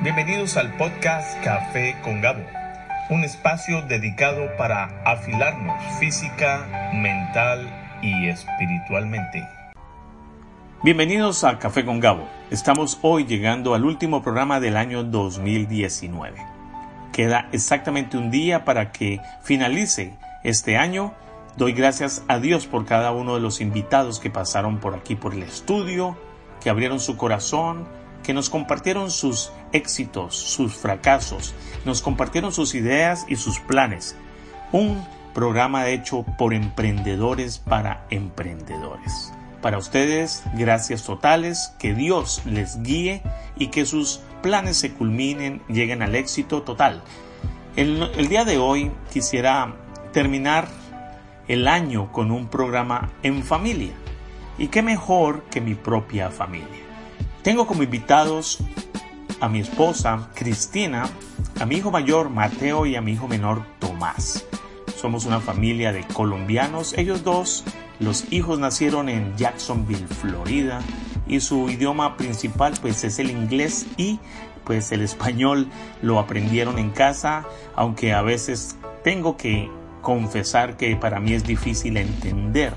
Bienvenidos al podcast Café con Gabo, un espacio dedicado para afilarnos física, mental y espiritualmente. Bienvenidos a Café con Gabo. Estamos hoy llegando al último programa del año 2019. Queda exactamente un día para que finalice este año. Doy gracias a Dios por cada uno de los invitados que pasaron por aquí por el estudio, que abrieron su corazón, que nos compartieron sus éxitos, sus fracasos, nos compartieron sus ideas y sus planes. Un programa hecho por emprendedores para emprendedores. Para ustedes, gracias totales, que Dios les guíe y que sus planes se culminen, lleguen al éxito total. El, día de hoy quisiera terminar el año con un programa en familia. Y qué mejor que mi propia familia. Tengo como invitados a mi esposa Cristina, a mi hijo mayor Mateo y a mi hijo menor Tomás. Somos una familia de colombianos, ellos dos, los hijos nacieron en Jacksonville, Florida, y su idioma principal pues es el inglés y pues el español lo aprendieron en casa, aunque a veces tengo que confesar que para mí es difícil entender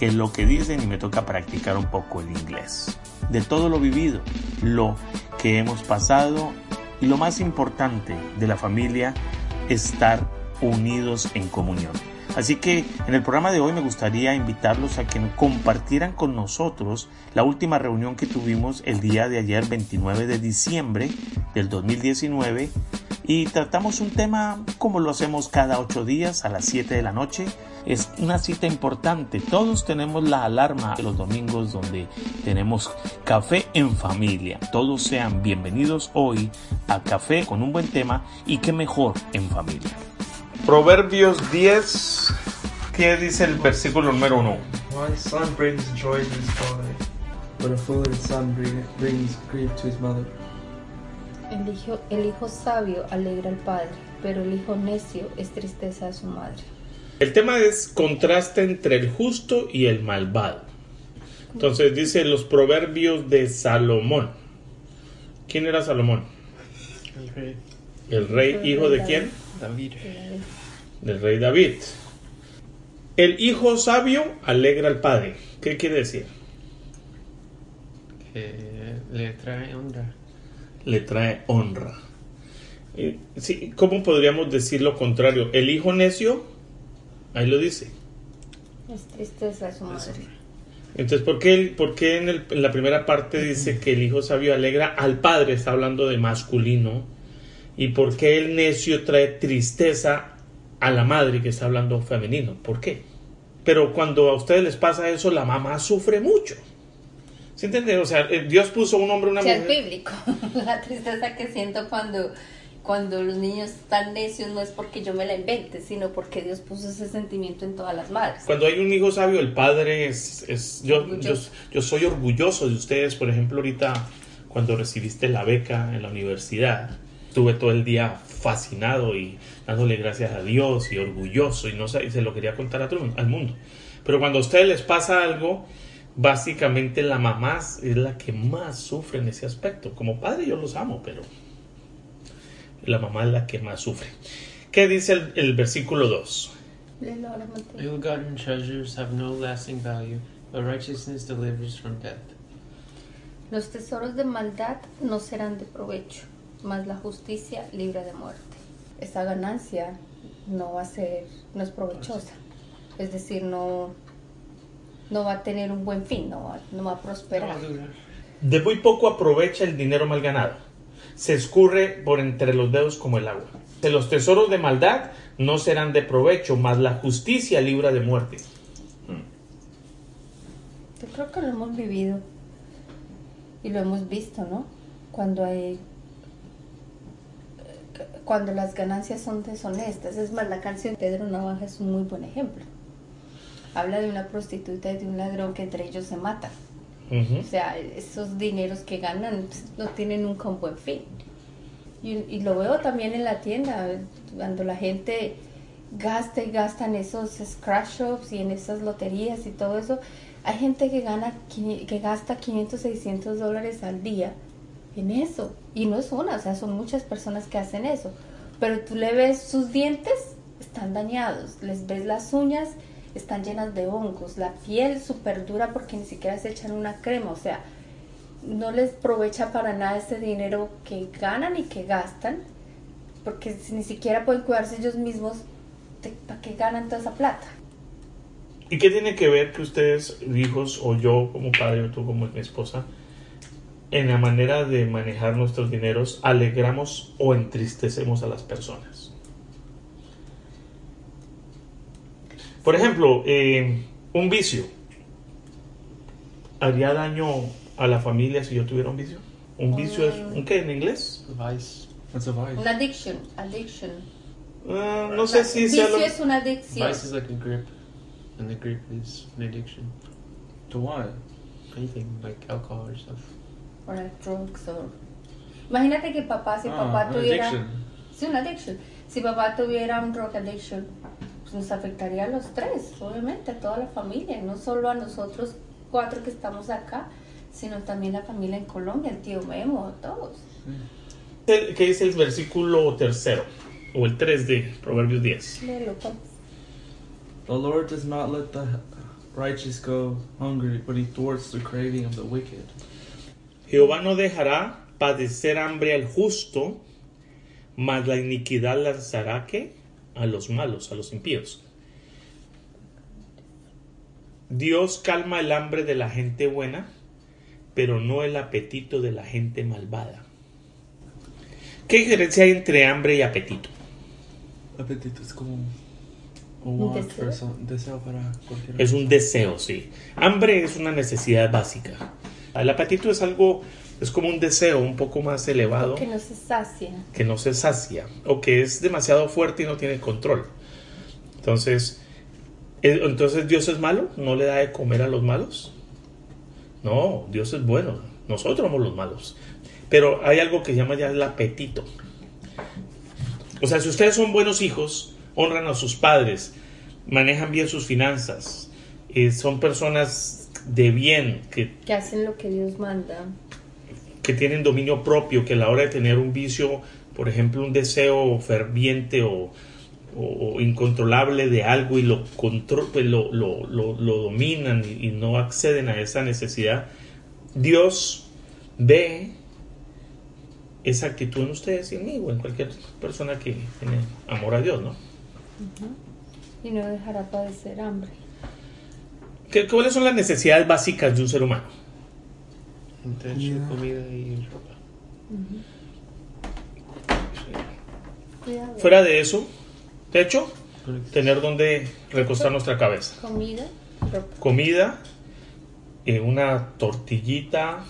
qué es lo que dicen y me toca practicar un poco el inglés de todo lo vivido, lo que hemos pasado y lo más importante de la familia, estar unidos en comunión. Así que en el programa de hoy me gustaría invitarlos a que compartieran con nosotros la última reunión que tuvimos el día de ayer 29 de diciembre del 2019 y tratamos un tema como lo hacemos cada ocho días a las 7 de la noche es una cita importante. Todos tenemos la alarma de los domingos donde tenemos café en familia. Todos sean bienvenidos hoy a café con un buen tema y qué mejor en familia. Proverbios 10, ¿qué dice el versículo número 1? One son brings joy to his father, but a foolish son brings grief to his mother. El hijo, el hijo sabio alegra al padre, pero el hijo necio es tristeza a su madre. El tema es contraste entre el justo y el malvado. Entonces dice los proverbios de Salomón. ¿Quién era Salomón? El rey. ¿El rey hijo de quién? David. Del rey David. El hijo sabio alegra al padre. ¿Qué quiere decir? Que le trae honra. Le trae honra. Eh, sí, ¿Cómo podríamos decir lo contrario? El hijo necio Ahí lo dice. Es tristeza su madre. Entonces, ¿por qué, por qué en, el, en, la primera parte dice que el hijo sabio alegra al padre? Está hablando de masculino. ¿Y por qué el necio trae tristeza a la madre que está hablando femenino? ¿Por qué? Pero cuando a ustedes les pasa eso, la mamá sufre mucho. ¿Se entiende? O sea, eh, Dios puso un hombre una mujer. Es bíblico. La tristeza que siento cuando cuando los niños están necios no es porque yo me la invente, sino porque Dios puso ese sentimiento en todas las madres. Cuando hay un hijo sabio, el padre es... es yo, yo, yo, soy orgulloso de ustedes, por ejemplo, ahorita cuando recibiste la beca en la universidad, estuve todo el día fascinado y dándole gracias a Dios y orgulloso y no sé, se lo quería contar a todo, al mundo. Pero cuando a ustedes les pasa algo, básicamente la mamá es la que más sufre en ese aspecto. Como padre yo los amo, pero la mamá es la que más sufre. ¿Qué dice el, el versículo 2? Ill-gotten treasures have no lasting value, but righteousness delivers from death. Los tesoros de maldad no serán de provecho, mas la justicia libra de muerte. Esa ganancia no va a ser, no es provechosa. Es decir, no, no va a tener un buen fin, no va, no va a prosperar. De muy poco aprovecha el dinero mal ganado se escurre por entre los dedos como el agua. De los tesoros de maldad no serán de provecho, mas la justicia libra de muerte. Yo creo que lo hemos vivido y lo hemos visto, ¿no? Cuando hay cuando las ganancias son deshonestas. Es más, la canción Pedro Navaja es un muy buen ejemplo. Habla de una prostituta y de un ladrón que entre ellos se matan. O sea, esos dineros que ganan no tienen nunca un buen fin. Y, lo veo también en la tienda, cuando la gente gasta y gasta en esos scratch shops y en esas loterías y todo eso. Hay gente que gana que gasta 500, 600 dólares al día en eso. Y no es una, o sea, son muchas personas que hacen eso. Pero tú le ves sus dientes, están dañados, les ves las uñas, están llenas de hongos, la piel súper dura porque ni siquiera se echan una crema, o sea, no les aprovecha para nada ese dinero que ganan y que gastan, porque ni siquiera pueden cuidarse ellos mismos, ¿para qué ganan toda esa plata? ¿Y qué tiene que ver que ustedes, hijos, o yo como padre, o tú como mi esposa, en la manera de manejar nuestros dineros, alegramos o entristecemos a las personas? Por ejemplo, eh, un vicio. ¿Haría daño a la familia si yo tuviera un vicio? ¿Un vicio es un qué en inglés? Vice. What's a vice? Un addiction, addiction. Uh, no sé si sea Vicio lo... es una adicción. Vice is like a grip, and the grip is an addiction. To what? Anything like alcohol or stuff. Or like drugs or... Imagínate que papá, si Ah, papá tuviera... addiction. Sí, una addiction. Si papá tuviera un drug addiction, pues nos afectaría a los tres, obviamente, a toda la familia, no solo a nosotros cuatro que estamos acá, sino también la familia en Colombia, el tío Memo, a todos. ¿Qué dice el versículo tercero? O el 3 de Proverbios 10. Léelo, papá. The Lord does not let the righteous go hungry, but he thwarts the craving of the wicked. Jehová no dejará padecer hambre al justo, mas la iniquidad lanzará que a los malos, a los impíos. Dios calma el hambre de la gente buena, pero no el apetito de la gente malvada. ¿Qué diferencia hay entre hambre y apetito? Apetito es como un deseo para cualquier Es un deseo, sí. Hambre es una necesidad básica. El apetito es algo, es como un deseo un poco más elevado. Que no se sacia. que no se sacia o que es demasiado fuerte y no tiene control. Entonces, ¿e- entonces Dios es malo, no le da de comer a los malos. No, Dios es bueno, nosotros somos los malos. Pero hay algo que se llama ya el apetito. O sea, si ustedes son buenos hijos, honran a sus padres, manejan bien sus finanzas, eh, son personas de bien, que Que hacen lo que Dios manda. Que tienen dominio propio, que a la hora de tener un vicio, por ejemplo, un deseo ferviente o, o- o incontrolable de algo y lo, contro- pues lo, lo- lo- lo dominan y, y no acceden a esa necesidad, Dios ve esa actitud en ustedes y en mí o en cualquier persona que tiene amor a Dios, ¿no? Y no dejará padecer hambre. ¿Qué- ¿Cuáles son las necesidades básicas de un ser humano? Comida y ropa. Cuidado. Fuera de eso, techo, tener donde recostar nuestra cabeza. Comida, ropa. comida, eh, una tortillita,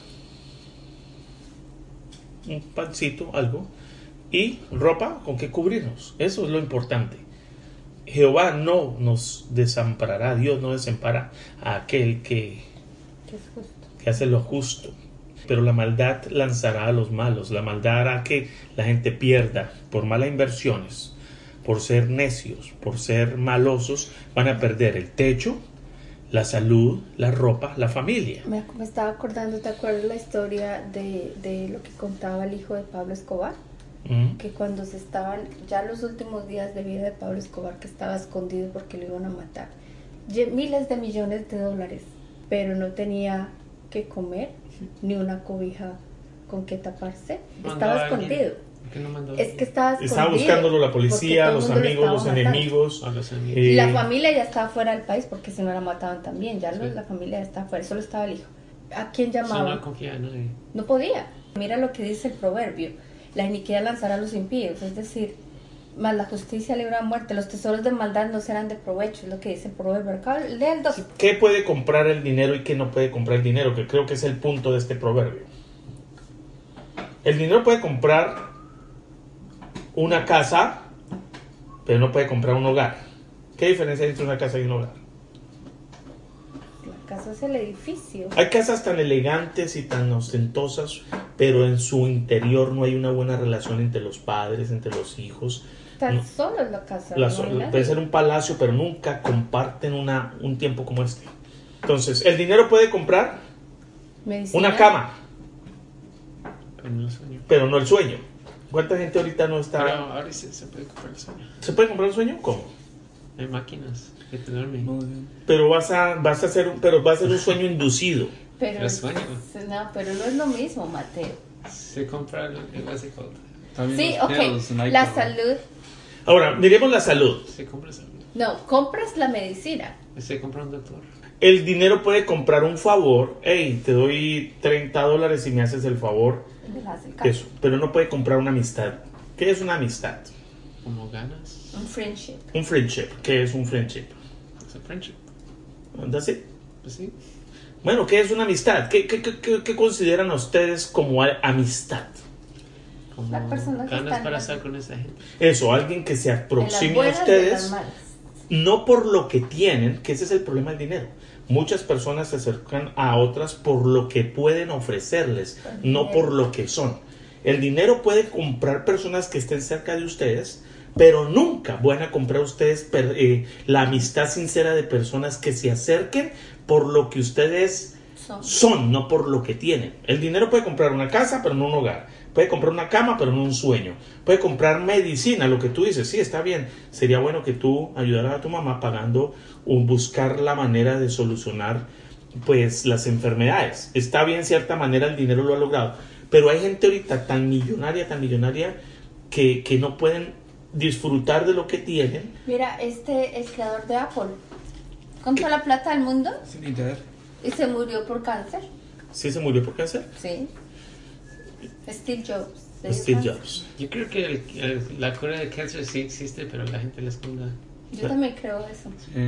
un pancito, algo, y ropa con que cubrirnos. Eso es lo importante. Jehová no nos desamparará, Dios no desampara a aquel que, Que es justo. que hace lo justo. Pero la maldad lanzará a los malos, la maldad hará que la gente pierda por malas inversiones, por ser necios, por ser malosos, van a perder el techo, la salud, la ropa, la familia. Me, me estaba acordando, ¿te acuerdas la historia de, de lo que contaba el hijo de Pablo Escobar? ¿Mm? Que cuando se estaban, ya los últimos días de vida de Pablo Escobar, que estaba escondido porque lo iban a matar, miles de millones de dólares, pero no tenía que comer ni una cobija con que taparse. Mandó Estaba escondido. ¿Por qué no mandó Es que estaba escondido. Estaba buscándolo la policía, los lo amigos, los enemigos. a los amigos? Eh, Y la familia ya estaba fuera del país porque si no la mataban también. Ya Sí. la familia ya estaba fuera, solo estaba el hijo. ¿A quién llamaba? no confía en nadie. No podía. Mira lo que dice el proverbio. La iniquidad lanzará a los impíos. Es decir, más la justicia libra muerte. Los tesoros de maldad no serán de provecho. Es lo que dice el proverbio. Acá, Lee el dos. ¿Qué puede comprar el dinero y qué no puede comprar el dinero? Que creo que es el punto de este proverbio. El dinero puede comprar una casa, pero no puede comprar un hogar. ¿Qué diferencia hay entre una casa y un hogar? La casa es el edificio. Hay casas tan elegantes y tan ostentosas, pero en su interior no hay una buena relación entre los padres, entre los hijos. Tan No. solo es la casa. Las- no puede ser un palacio, pero nunca comparten una, un tiempo como este. Entonces, el dinero puede comprar Medicina. una cama, Pero no el sueño. el. ¿Cuánta gente ahorita no está... Pero ahora sí se puede comprar el sueño. ¿Se puede comprar un sueño? ¿Cómo? Hay máquinas que te duermen. Muy bien. Pero vas a, vas a hacer un, pero va a ser un sueño inducido. Pero, Pero sueño. no, pero no es lo mismo, Mateo. Se compra el, el? También Sí, ok. pills. La salud. Ahora, miremos la salud. Se compra salud. No, compras la medicina. Se compra un doctor. El dinero puede comprar un favor. Hey, te doy 30 dólares si me haces el favor. El. Eso. Pero no puede comprar una amistad. ¿Qué es una amistad? Como ganas. Un friendship. Un friendship. ¿Qué es un friendship? Es un friendship. That's it. Pues sí. Bueno, ¿qué es una amistad? ¿Qué, qué, qué- qué- qué consideran ustedes como amistad? Como Las personas que ganas están para estar con esa gente. Eso, alguien que se aproxime a ustedes no por lo que tienen, que ese es el problema del dinero. Muchas personas se acercan a otras por lo que pueden ofrecerles, Por no por lo que son. El dinero puede comprar personas que estén cerca de ustedes, pero nunca van a comprar ustedes per- eh, la amistad sincera de personas que se acerquen por lo que ustedes Son. son, no por lo que tienen. El dinero puede comprar una casa, pero no un hogar. Puede comprar una cama, pero no un sueño. Puede comprar medicina, lo que tú dices. Sí, está bien. Sería bueno que tú ayudaras a tu mamá pagando o buscar la manera de solucionar pues las enfermedades. Está bien, cierta manera el dinero lo ha logrado. Pero hay gente ahorita tan millonaria, tan millonaria, que, que no pueden disfrutar de lo que tienen. Mira, este, el creador de Apple, con toda la plata del mundo he dead? y se murió por cáncer. Sí, se murió por cáncer. Sí. Steve Jobs. Yo creo que el- el- la cura del cáncer sí existe, pero la gente la esconde. Yo también creo eso. Sí.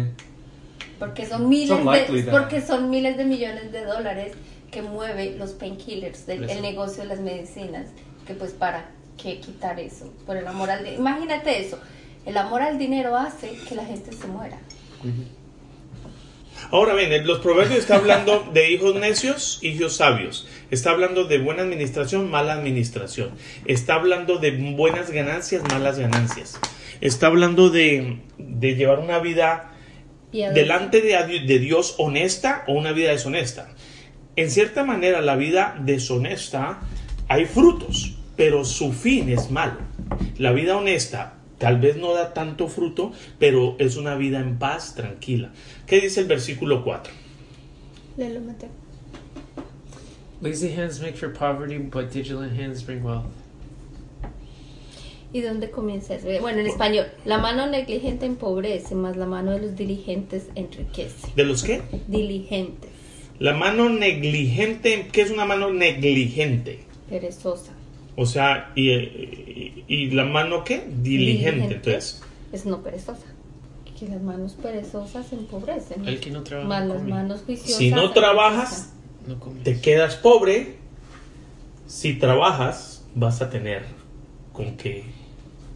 Porque son miles de, that- porque son miles de millones de dólares que mueve los painkillers, eso. el negocio de las medicinas, que pues para qué quitar eso, por el amor al dinero. Imagínate eso, el amor al dinero hace que la gente se muera. Ahora bien, en los proverbios está hablando de hijos necios, hijos sabios. Está hablando de buena administración, mala administración. Está hablando de buenas ganancias, malas ganancias. Está hablando de, de llevar una vida delante de Dios honesta o una vida deshonesta. En cierta manera, la vida deshonesta hay frutos, pero su fin es malo. La vida honesta tal vez no da tanto fruto, pero es una vida en paz, tranquila. ¿Qué dice el versículo 4? Léelo, Mateo. Lazy hands make for poverty, but diligent hands bring wealth. ¿Y dónde comienza eso? Bueno, en español, la mano negligente empobrece, más la mano de los diligentes enriquece. ¿De los qué? Diligentes, La mano negligente, ¿qué es una mano negligente? perezosa. O sea, ¿y, y- y la mano qué? Diligente. Entonces, Es no perezosa. Que las manos perezosas empobrecen. El que no trabaja come. manos juiciosas. si no trabajas, No te quedas pobre. Si trabajas, vas a tener con qué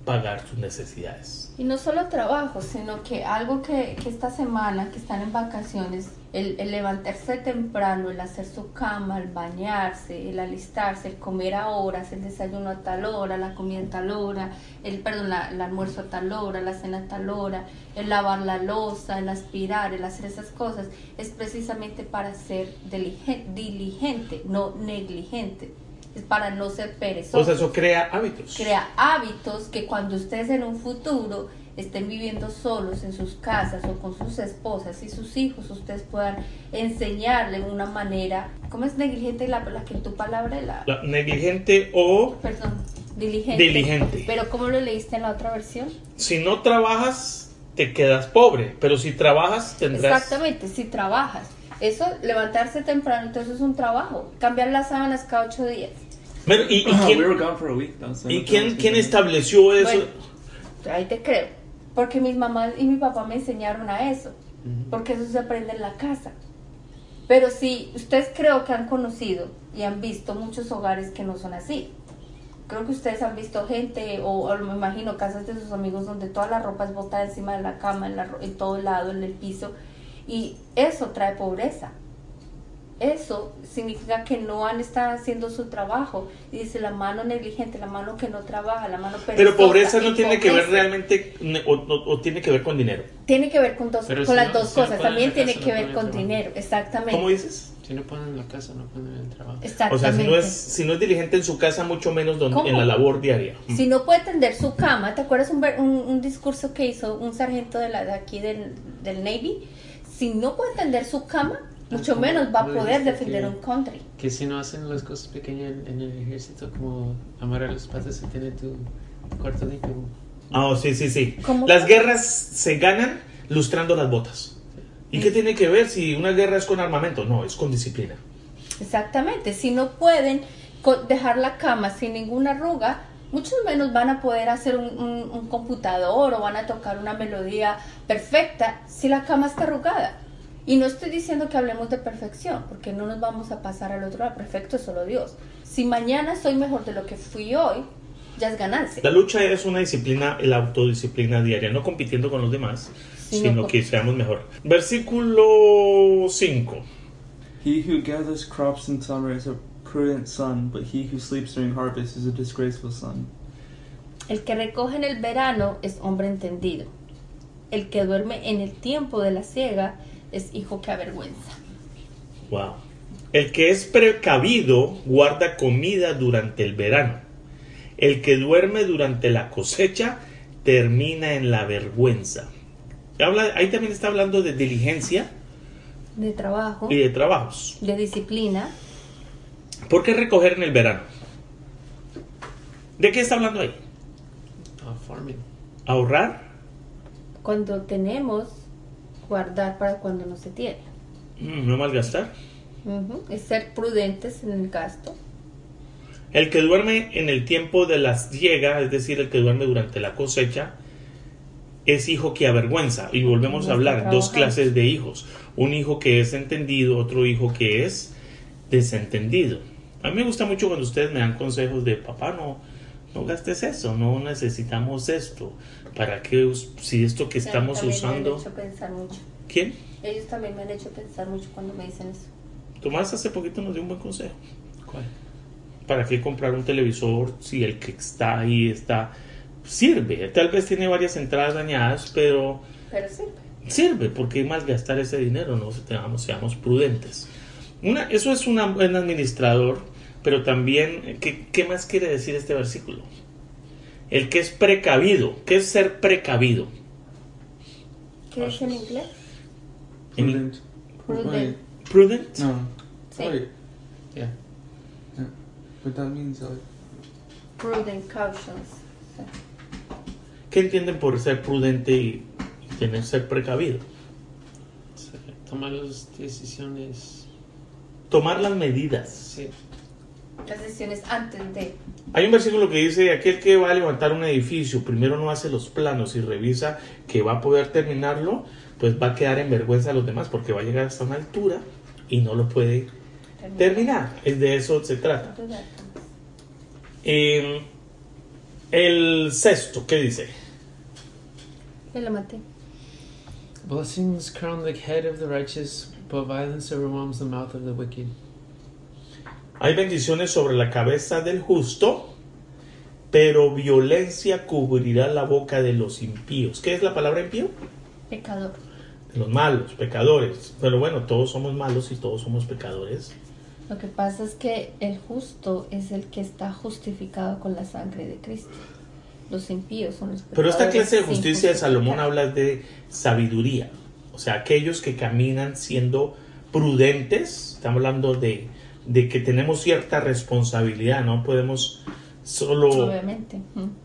pagar tus necesidades. Y no solo trabajo, sino que algo que, que esta semana, que están en vacaciones, el, el levantarse temprano, el hacer su cama, el bañarse, el alistarse, el comer a horas, el desayuno a tal hora, la comida a tal hora, el, perdón, la- el almuerzo a tal hora, la cena a tal hora, el lavar la loza, el aspirar, el hacer esas cosas, es precisamente para ser dilige- diligente, no negligente. Es para no ser perezoso O sea, eso crea hábitos. crea hábitos que cuando ustedes en un futuro estén viviendo solos en sus casas o con sus esposas y sus hijos, ustedes puedan enseñarle una manera, ¿cómo es negligente la, la que tu palabra la, La- negligente o perdón, diligente. Diligente. Pero ¿cómo lo leíste en la otra versión? si no trabajas, te quedas pobre. Pero si trabajas, tendrás... Exactamente, si trabajas. Eso, levantarse temprano, entonces es un trabajo. Cambiar las sábanas cada ocho días. Bueno, ¿Y, y we quién, were gone for a week, y quién, quién estableció eso? Bueno, ahí te creo. Porque mis mamás y mi papá me enseñaron a eso. Porque eso se aprende en la casa. Pero si ustedes creo que han conocido y han visto muchos hogares que no son así. Creo que ustedes han visto gente, o, o me imagino casas de sus amigos donde toda la ropa es botada encima de la cama, en, la en todo lado, en el piso. Y eso trae pobreza. Eso significa que no han estado haciendo su trabajo. Y dice la mano negligente, la mano que no trabaja, la mano perezosa. Pero pobreza no tiene que ver realmente o, o- o tiene que ver con dinero. Tiene que ver con, dos, con si las no- dos si cosas. También tiene casa, que no ver con dinero. Exactamente. ¿Cómo dices? Si no ponen la casa, no ponen el trabajo. O sea, Exactamente. si no es si no es diligente en su casa, mucho menos donde- ¿Cómo? en la labor diaria. Si no puede tender su cama, ¿te acuerdas un, ver- un, un discurso que hizo un sargento de, la, de aquí del, del Navy? Si no puede tender su cama, mucho ¿cómo- menos va a poder defender que- un country. Que si no hacen las cosas pequeñas en, en el ejército, como amarrar los patos y tener tu cuarto limpio. Ah, oh, sí, sí, sí. ¿Cómo? Las guerras se ganan lustrando las botas. ¿Y qué tiene que ver si una guerra es con armamento? No, es con disciplina. Exactamente. Si no pueden dejar la cama sin ninguna arruga, muchos menos van a poder hacer un, un- un computador o van a tocar una melodía perfecta si la cama está arrugada. Y no estoy diciendo que hablemos de perfección, porque no nos vamos a pasar al otro lado. Perfecto es solo Dios. Si mañana soy mejor de lo que fui hoy, ya es ganancia. La lucha es una disciplina, la autodisciplina diaria, no compitiendo con los demás, Sino sino que seamos mejor. Versículo 5. He who gathers crops in summer is a prudent son, but he who sleeps during harvest is a disgraceful son. El que recoge en el verano es hombre entendido. El que duerme en el tiempo de la siega es hijo que avergüenza. Wow. El que es precavido guarda comida durante el verano. El que duerme durante la cosecha termina en la vergüenza. Habla, ahí también está hablando de diligencia De trabajo, y de trabajos. de disciplina. ¿Por qué recoger en el verano? ¿De qué está hablando ahí? Ah, farming. ¿Ahorrar? Cuando tenemos, guardar para cuando no se tiene. Mm, ¿No malgastar? Ujú, Es ser prudentes en el gasto. El que duerme en el tiempo de la siega, es decir, el que duerme durante la cosecha, es hijo que avergüenza. Y volvemos No a hablar, dos clases de hijos. Un hijo que es entendido, otro hijo que es desentendido. A mí me gusta mucho cuando ustedes me dan consejos de papá, no, no gastes eso, no necesitamos esto. ¿Para qué? Si esto que estamos Me usando... han hecho pensar mucho. ¿Quién? Ellos también me han hecho pensar mucho cuando me dicen eso. Tomás hace poquito nos dio un buen consejo. ¿Cuál? ¿Para qué comprar un televisor si el que está ahí está sirve? Tal vez tiene varias entradas dañadas, pero Pero sirve. sirve porque más gastar ese dinero, no seamos, seamos prudentes. Una, eso es una- un buen administrador, pero también, ¿qué, qué más quiere decir este versículo? El que es precavido, ¿qué es ser precavido? ¿Qué dice en inglés? En- Prudent. Prudent. Prudent. no. Sí. Yeah. Yeah. But that means like Prudent cautions. Sí. ¿Qué entienden por ser prudente y tener ser precavido? Tomar las decisiones. Tomar las medidas. Sí. Las decisiones antes de. Hay un versículo que dice, aquel que va a levantar un edificio, primero no hace los planos y revisa que va a poder terminarlo, pues va a quedar en vergüenza a los demás porque va a llegar hasta una altura y no lo puede terminar. Es de eso se trata. Eh, el sexto, ¿qué dice? Ya lo maté. Blessings crown the head of the righteous, but violence overwhelms the mouth of the wicked. Hay bendiciones sobre la cabeza del justo, pero violencia cubrirá la boca de los impíos. ¿Qué es la palabra impío? Pecador. De los malos, pecadores. Pero bueno, todos somos malos y todos somos pecadores. Lo que pasa es que el justo es el que está justificado con la sangre de Cristo. Los impíos son los Pero esta clase de justicia de Salomón habla de sabiduría. O sea, aquellos que caminan siendo prudentes. Estamos hablando de, de que tenemos cierta responsabilidad. No podemos solo Obviamente.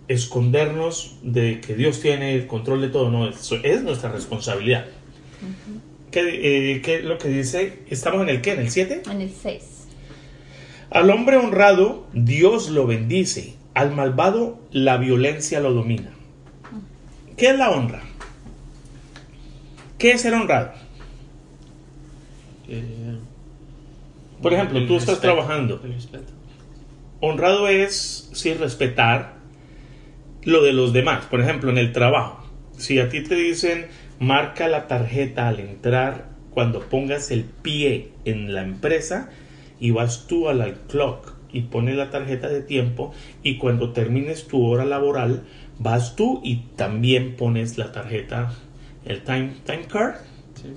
escondernos de que Dios tiene el control de todo. No, eso es nuestra responsabilidad. ¿Qué, eh, qué es lo que dice? ¿Estamos en el qué? ¿En el 7? En el 6. Al hombre honrado, Dios lo bendice. Al malvado, la violencia lo domina. ¿Qué es la honra? ¿Qué es ser honrado? Eh, Por ejemplo, el tú estás respeto, trabajando. El respeto. Honrado es, sí, respetar lo de los demás. Por ejemplo, en el trabajo. Si a ti te dicen, marca la tarjeta al entrar cuando pongas el pie en la empresa y vas tú a la clock y pones la tarjeta de tiempo y cuando termines tu hora laboral vas tú y también pones la tarjeta, el time, time card Sí.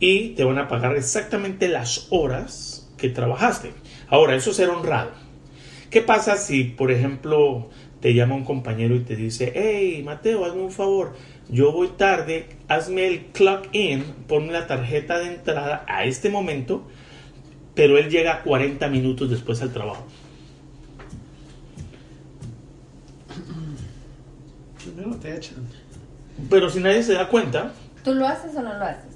y te van a pagar exactamente las horas que trabajaste. Ahora, eso es ser honrado. ¿Qué pasa si, por ejemplo, te llama un compañero y te dice, hey, Mateo, hazme un favor, yo voy tarde, hazme el clock in, ponme la tarjeta de entrada a este momento, pero él llega 40 minutos después al trabajo. Primero te echan. Pero si nadie se da cuenta, ¿Tú lo haces o no lo haces?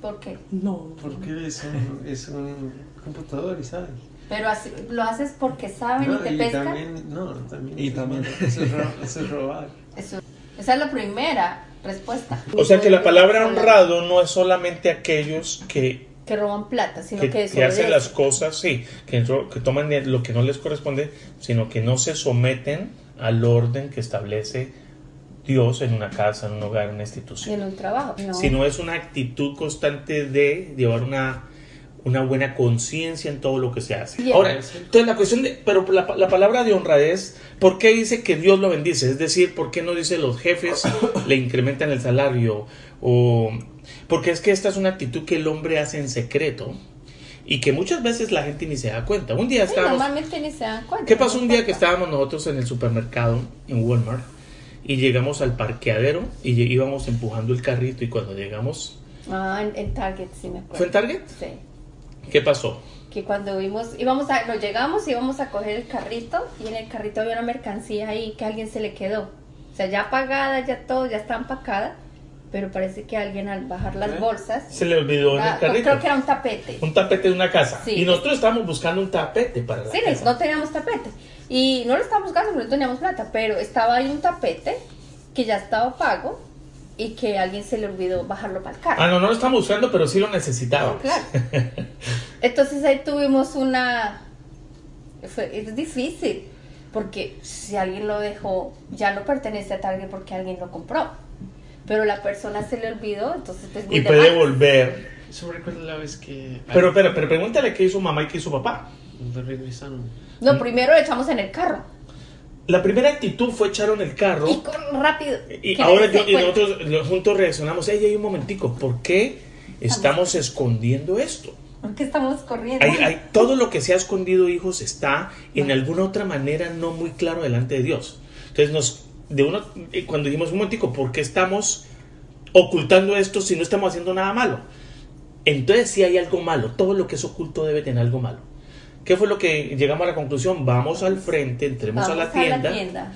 ¿Por qué? no. porque es un, es un computador y sabes. Pero así- lo haces porque saben No, y te y pescan. también, no, también. Y también. Eso es, ro- eso es robar. Eso- esa es la primera respuesta. O sea que la palabra honrado no es solamente aquellos que Que roban plata, sino que, que, que hacen las cosas, sí, que, que toman lo que no les corresponde, sino que no se someten al orden que establece Dios en una casa, en un hogar, en una institución. en un trabajo. No. Sino es una actitud constante de llevar una, una buena conciencia en todo lo que se hace. Ahora, entonces la cuestión de, pero la, la palabra de honradez, ¿por qué dice que Dios lo bendice? Es decir, ¿por qué no dice los jefes le incrementan el salario? O, porque es que esta es una actitud que el hombre hace en secreto y que muchas veces la gente ni se da cuenta. Un día Sí, estábamos... normalmente ni se dan cuenta. ¿Qué pasó un día que estábamos nosotros en el supermercado, en Walmart, y llegamos al parqueadero y íbamos empujando el carrito y cuando llegamos... Ah, en, en Target sí me acuerdo. ¿Fue en Target? Sí. ¿Qué pasó? Que cuando vimos, íbamos a, nos llegamos, íbamos a coger el carrito y en el carrito había una mercancía ahí que a alguien se le quedó. O sea, ya pagada, ya todo, ya está empacada, pero parece que alguien al bajar las bolsas, Se le olvidó en ah, el carrito. creo que era un tapete. Un tapete de una casa. Sí. Y nosotros estábamos buscando un tapete para la Sí, casa. no teníamos tapete. Y no lo estábamos buscando porque no teníamos plata, pero estaba ahí un tapete que ya estaba pago y que a alguien se le olvidó bajarlo para el carro. Ah, no, no lo estamos buscando, pero sí lo necesitábamos. Claro. Entonces ahí tuvimos una... Fue, es difícil, porque si alguien lo dejó, ya no pertenece a Target porque alguien lo compró. Pero la persona se le olvidó, entonces pues muy y de puede mal. volver. Eso me recuerda la vez que. Pero, pero, pero pregúntale qué hizo mamá y qué hizo papá. Regresaron. No, primero lo echamos en el carro. La primera actitud fue echaron el carro. Y corre rápido. Y ahora yo, y nosotros juntos reaccionamos, ey, hay un momentico, ¿por qué estamos escondiendo esto? ¿Por qué estamos corriendo? Hay, hay- todo lo que se ha escondido, hijos, está en alguna otra manera no muy claro delante de Dios. Entonces, nos, de uno, eh, cuando dijimos un momentico, ¿por qué estamos ocultando esto si no estamos haciendo nada malo? Entonces, si hay algo malo, todo lo que es oculto debe tener algo malo. ¿Qué fue lo que llegamos a la conclusión? Vamos al frente, entremos Vamos a la tienda tienda.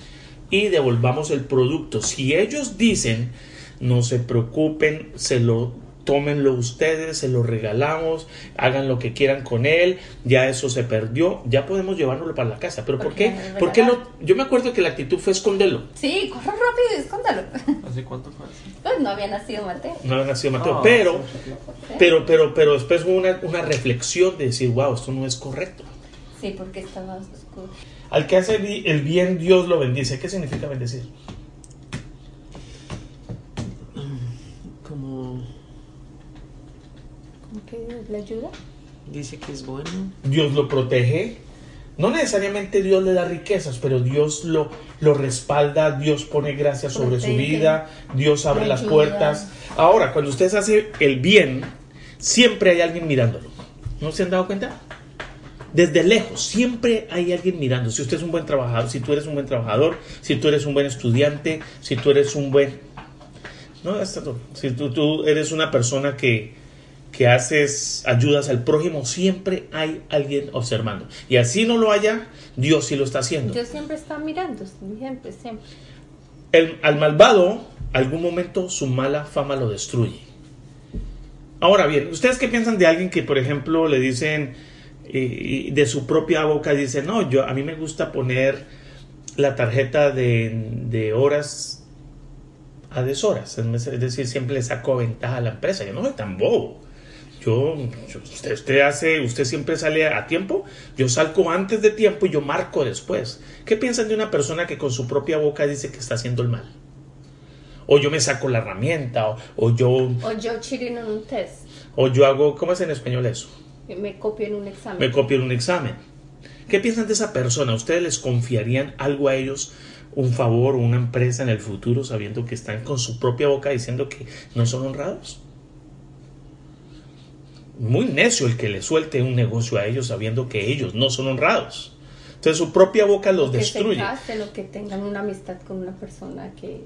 y devolvamos el producto. Si ellos dicen, no se preocupen, se lo tómenlo ustedes, se lo regalamos, hagan lo que quieran con él, ya eso se perdió, ya podemos llevárnoslo para la casa. Pero ¿por qué? ¿Por qué lo, yo me acuerdo que la actitud fue esconderlo. Sí, corre rápido y escóndalo. ¿Hace cuánto fue eso? Pues no había nacido Mateo. No había nacido Mateo, Ah, pero, sí, pero, pero, pero después hubo una, una reflexión de decir, wow, esto no es correcto. Sí, porque estaba oscuro. Al que hace el bien, Dios lo bendice. ¿Qué significa bendecir? Como. ¿Cómo que Dios le ayuda? Dice que es bueno. Dios lo protege. No necesariamente Dios le da riquezas, pero Dios lo, lo respalda, Dios pone gracia sobre su vida, Dios abre las puertas. Ahora, cuando usted hace el bien, siempre hay alguien mirándolo. ¿No se han dado cuenta? Desde lejos, siempre hay alguien mirando. Si usted es un buen trabajador, si tú eres un buen trabajador, si tú eres un buen estudiante, si tú eres un buen... No, hasta tú. Si tú, tú eres una persona que, que haces ayudas al prójimo, siempre hay alguien observando. Y así no lo haya, Dios sí lo está haciendo. Dios siempre está mirando, siempre, siempre. El- al malvado, algún momento su mala fama lo destruye. Ahora bien, ¿ustedes qué piensan de alguien que, por ejemplo, le dicen eh, de su propia boca, dice, no, yo a mí me gusta poner la tarjeta de, de horas a deshoras, es es decir, siempre le saco ventaja a la empresa, yo no soy tan bobo. Yo, usted, usted hace, usted siempre sale a tiempo, yo salgo antes de tiempo y yo marco después. ¿Qué piensan de una persona que con su propia boca dice que está haciendo el mal? O yo me saco la herramienta, o, o yo, O yo cheating en un test. o yo hago, ¿cómo es en español eso? Me copio en un examen. Me copio en un examen. ¿Qué piensan de esa persona? ¿Ustedes les confiarían algo a ellos, un favor o una empresa en el futuro, sabiendo que están con su propia boca diciendo que no son honrados? Muy necio el que le suelte un negocio a ellos sabiendo que ellos no son honrados. Entonces su propia boca los que destruye. se casen o que tengan una amistad con una persona que...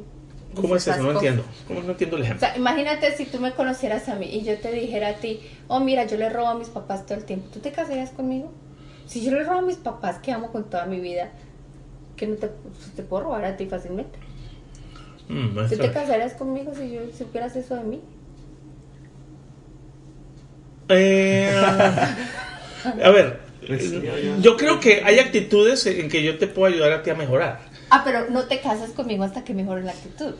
¿Cómo es eso? No entiendo. ¿Cómo no entiendo el O ejemplo? sea, imagínate si tú me conocieras a mí y yo te dijera a ti, oh mira, yo le robo a mis papás todo el tiempo, ¿tú te casarías conmigo? Si yo le robo a mis papás que amo con toda mi vida, que no te, pues, te puedo robar a ti fácilmente. Mm, ¿Tú te casarías conmigo si yo supieras eso de mí? Eh, a ver, yo creo que hay actitudes en que yo te puedo ayudar a ti a mejorar. Ah, pero no te casas conmigo hasta que mejore la actitud.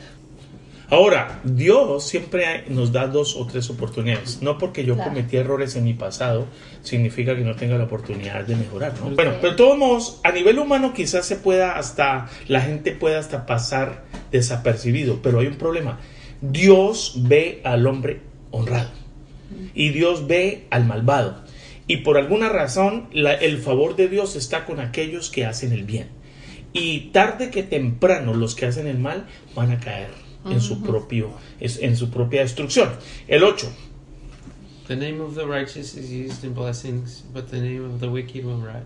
Ahora, Dios siempre nos da dos o tres oportunidades. No porque yo Claro. cometí errores en mi pasado, significa que no tenga la oportunidad de mejorar, ¿no? Bueno, pero de todos modos, a nivel humano quizás se pueda hasta, la gente pueda hasta pasar desapercibido, pero hay un problema. Dios ve al hombre honrado y Dios ve al malvado. Y por alguna razón, la- el favor de Dios está con aquellos que hacen el bien. Y tarde que temprano los que hacen el mal van a caer en su propio en su propia destrucción. El 8. The name of the righteous is used in blessings, but the name of the wicked will rot.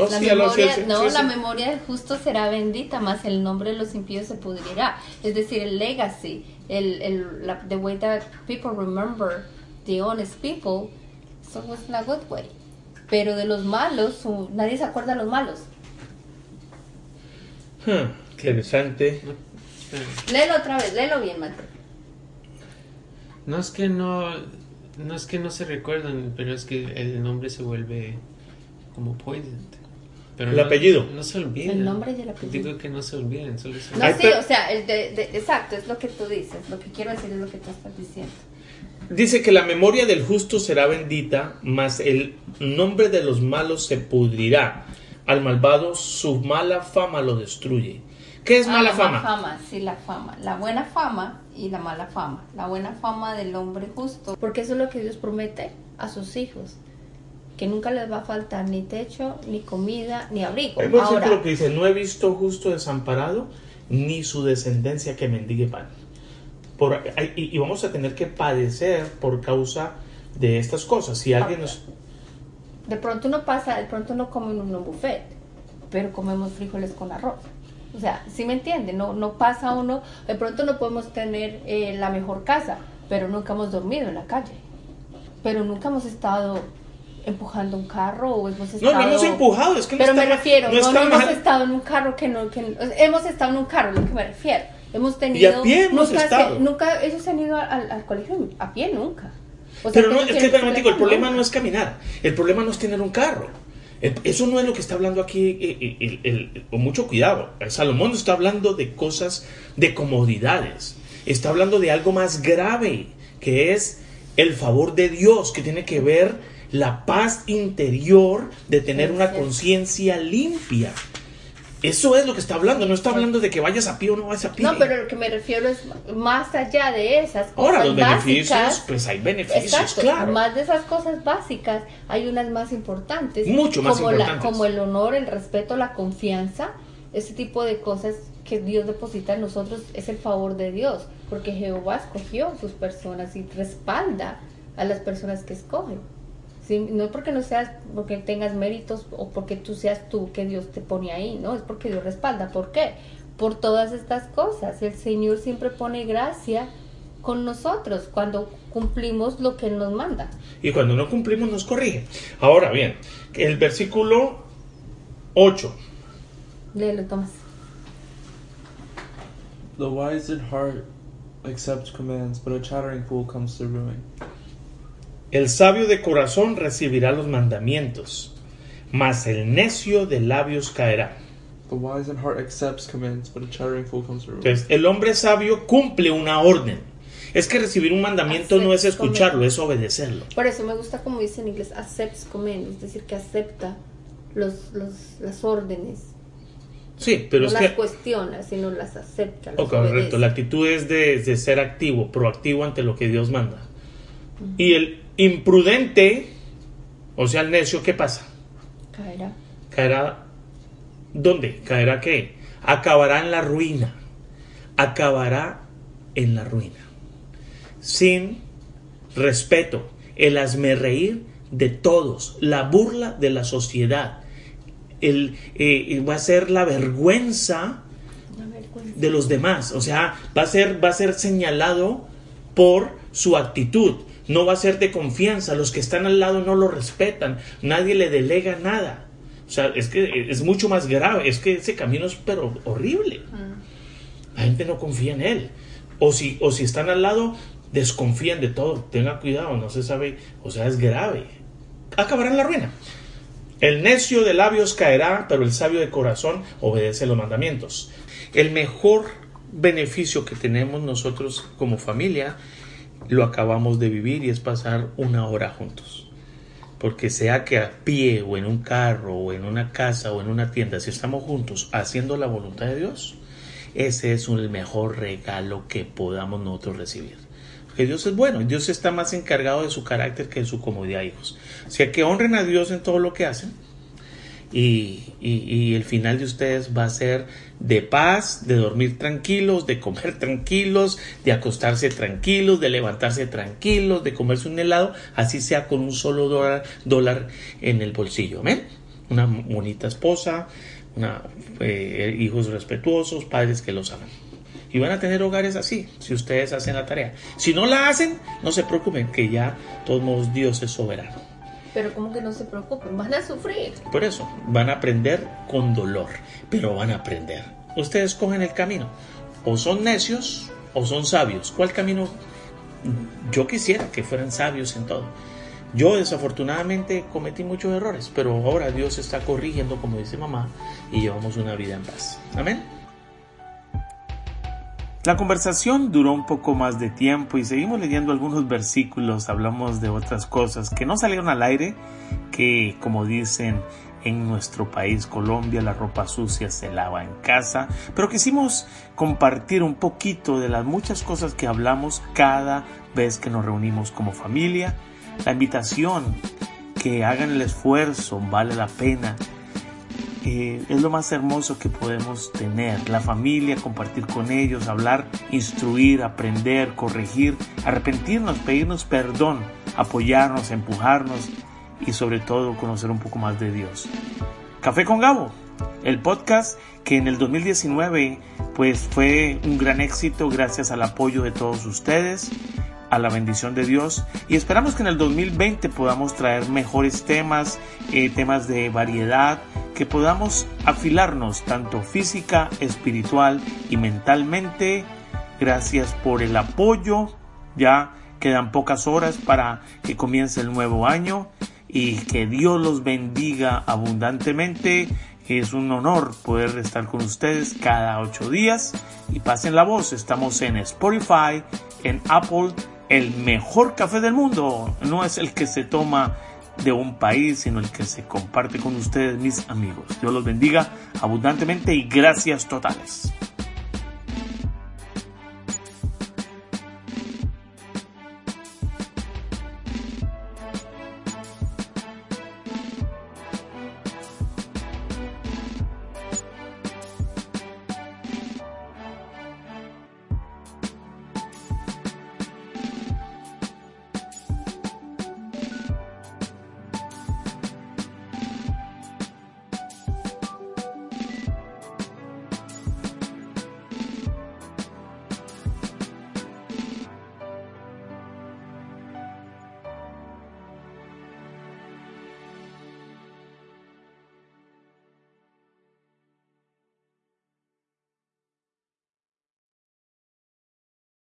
Oh, La sí, aló, sí, memoria, sí, no, sí, la memoria del justo será bendita, más el nombre de los impíos se pudrirá. Es decir, el legacy, el, el, la, the way that people remember the honest people, so was in a good way. Pero de los malos, su- nadie se acuerda de los malos. Hmm, interesante. Léelo otra vez, léelo bien, Mateo. No es que no, no es que no se recuerdan, pero es que el nombre se vuelve como poisoned. Pero El no- apellido. No se olviden. El nombre y el apellido. Digo que no se olviden, solo se No, Ay, sí, pero- o sea, el de, de- exacto, es lo que tú dices. Lo que quiero decir es lo que tú estás diciendo. Dice que la memoria del justo será bendita, mas el nombre de los malos se pudrirá. Al malvado su mala fama lo destruye. ¿Qué es Ah, mala la fama? fama, sí, la fama. La buena fama y la mala fama. La buena fama del hombre justo. Porque eso es lo que Dios promete a sus hijos. Que nunca les va a faltar ni techo, ni comida, ni abrigo. Hay un versículo que dice, no he visto justo desamparado, ni su descendencia que mendigue pan. Por, y, y vamos a tener que padecer por causa de estas cosas. Si alguien nos... de pronto uno pasa, de pronto no come en un buffet, pero comemos frijoles con arroz. O sea, ¿sí me entiende? No, no pasa uno, de pronto no podemos tener eh, la mejor casa, pero nunca hemos dormido en la calle. Pero nunca hemos estado empujando un carro o hemos estado... No, no hemos empujado, es que no Pero me refiero, no hemos estado en un carro que no... Que, hemos estado en un carro, lo que me refiero. Hemos tenido... pie hemos nunca, estado. se- nunca ellos han ido al, al colegio a pie, nunca. O sea, Pero no, ¿qué es que digo, el problema no es caminar, el problema no es tener un carro. Eso no es lo que está hablando aquí, eh, el- el- el- con mucho cuidado. Salomón no está hablando de cosas, de comodidades. Está hablando de algo más grave, que es el favor de Dios, que tiene que ver la paz interior de tener una conciencia limpia. Eso es lo que está hablando, no está hablando de que vayas a pie o no vayas a pie. No, pero lo que me refiero es más allá de esas cosas Ahora, los beneficios, pues hay beneficios, Exacto, claro. más de esas cosas básicas hay unas más importantes. Mucho más como importantes. La, como el honor, el respeto, la confianza, ese tipo de cosas que Dios deposita en nosotros es el favor de Dios, porque Jehová escogió sus personas y respalda a las personas que escoge. Sí, no es porque no seas, porque tengas méritos o porque tú seas tú que Dios te pone ahí, no, es porque Dios respalda. ¿Por qué? Por todas estas cosas. El Señor siempre pone gracia con nosotros cuando cumplimos lo que nos manda. y cuando no cumplimos nos corrige. Ahora bien, el versículo 8. Léelo, Tomás. The wise in heart accepts commands, but a chattering fool comes to ruin. El sabio de corazón recibirá los mandamientos, mas el necio de labios caerá. The wise in heart accepts commands, but a chattering fool comes to ruin. Entonces, el hombre sabio cumple una orden. Es que recibir un mandamiento no es escucharlo, es obedecerlo. Por eso me gusta como dice en inglés, accepts command, es decir, que acepta los, los, las órdenes. Sí, pero no es las que... cuestiona, sino las acepta. Las Oh, correcto, obedece. la actitud es de, de ser activo, proactivo ante lo que Dios manda. Y el imprudente, o sea, el necio, ¿qué pasa? Caerá. Caerá. ¿Dónde? ¿Caerá qué? Acabará en la ruina. Acabará en la ruina. Sin respeto, el reír de todos, la burla de la sociedad. El, eh, va a ser la vergüenza vergüenza. de los demás. O sea, va a ser, va a ser señalado por su actitud. No va a ser de confianza. Los que están al lado no lo respetan. Nadie le delega nada. O sea, es que es mucho más grave. Es que ese camino es pero horrible. Mm. La gente no confía en él. O si, o si están al lado, desconfían de todo. Tenga cuidado, no se sabe. O sea, es grave. Acabará en la ruina. El necio de labios caerá, pero el sabio de corazón obedece los mandamientos. El mejor beneficio que tenemos nosotros como familia lo acabamos de vivir y es pasar una hora juntos. Porque sea que a pie o en un carro o en una casa o en una tienda, si estamos juntos haciendo la voluntad de Dios, ese es el mejor regalo que podamos nosotros recibir. Porque Dios es bueno, Dios está más encargado de su carácter que de su comodidad, hijos. O sea, que honren a Dios en todo lo que hacen. Y, el final de ustedes va a ser de paz, de dormir tranquilos, de comer tranquilos, de acostarse tranquilos, de levantarse tranquilos, de comerse un helado, así sea con un solo dólar, en el bolsillo. ¿Amén? Una bonita esposa, eh, hijos respetuosos, padres que los aman. Y van a tener hogares así, si ustedes hacen la tarea. Si no la hacen, no se preocupen, que ya, todos modos, Dios es soberano. Pero como que no se preocupen, van a sufrir. Por eso, van a aprender con dolor, pero van a aprender. Ustedes cogen el camino. O son necios o son sabios. ¿Cuál camino? Yo quisiera que fueran sabios en todo. Yo desafortunadamente cometí muchos errores, pero ahora Dios está corrigiendo, como dice mamá, y llevamos una vida en paz. Amén. La conversación duró un poco más de tiempo y seguimos leyendo algunos versículos, hablamos de otras cosas que no salieron al aire, que como dicen en nuestro país Colombia la ropa sucia se lava en casa, pero quisimos compartir un poquito de las muchas cosas que hablamos cada vez que nos reunimos como familia, la invitación que hagan el esfuerzo, vale la pena, es lo más hermoso que podemos tener. La familia, compartir con ellos, hablar, instruir, aprender, corregir, arrepentirnos, pedirnos perdón, apoyarnos, empujarnos y sobre todo conocer un poco más de Dios. Café con Gabo, el podcast que en el 2019 pues fue un gran éxito gracias al apoyo de todos ustedes a la bendición de Dios y esperamos que en el 2020 podamos traer mejores temas, eh, temas de variedad, que podamos afilarnos tanto física, espiritual y mentalmente. Gracias por el apoyo. Ya quedan pocas horas para que comience el nuevo año y que Dios los bendiga abundantemente. Es un honor poder estar con ustedes cada ocho días y pasen la voz. Estamos en Spotify, en Apple. El mejor café del mundo no es el que se toma de un país, sino el que se comparte con ustedes, mis amigos. Dios los bendiga abundantemente y gracias totales.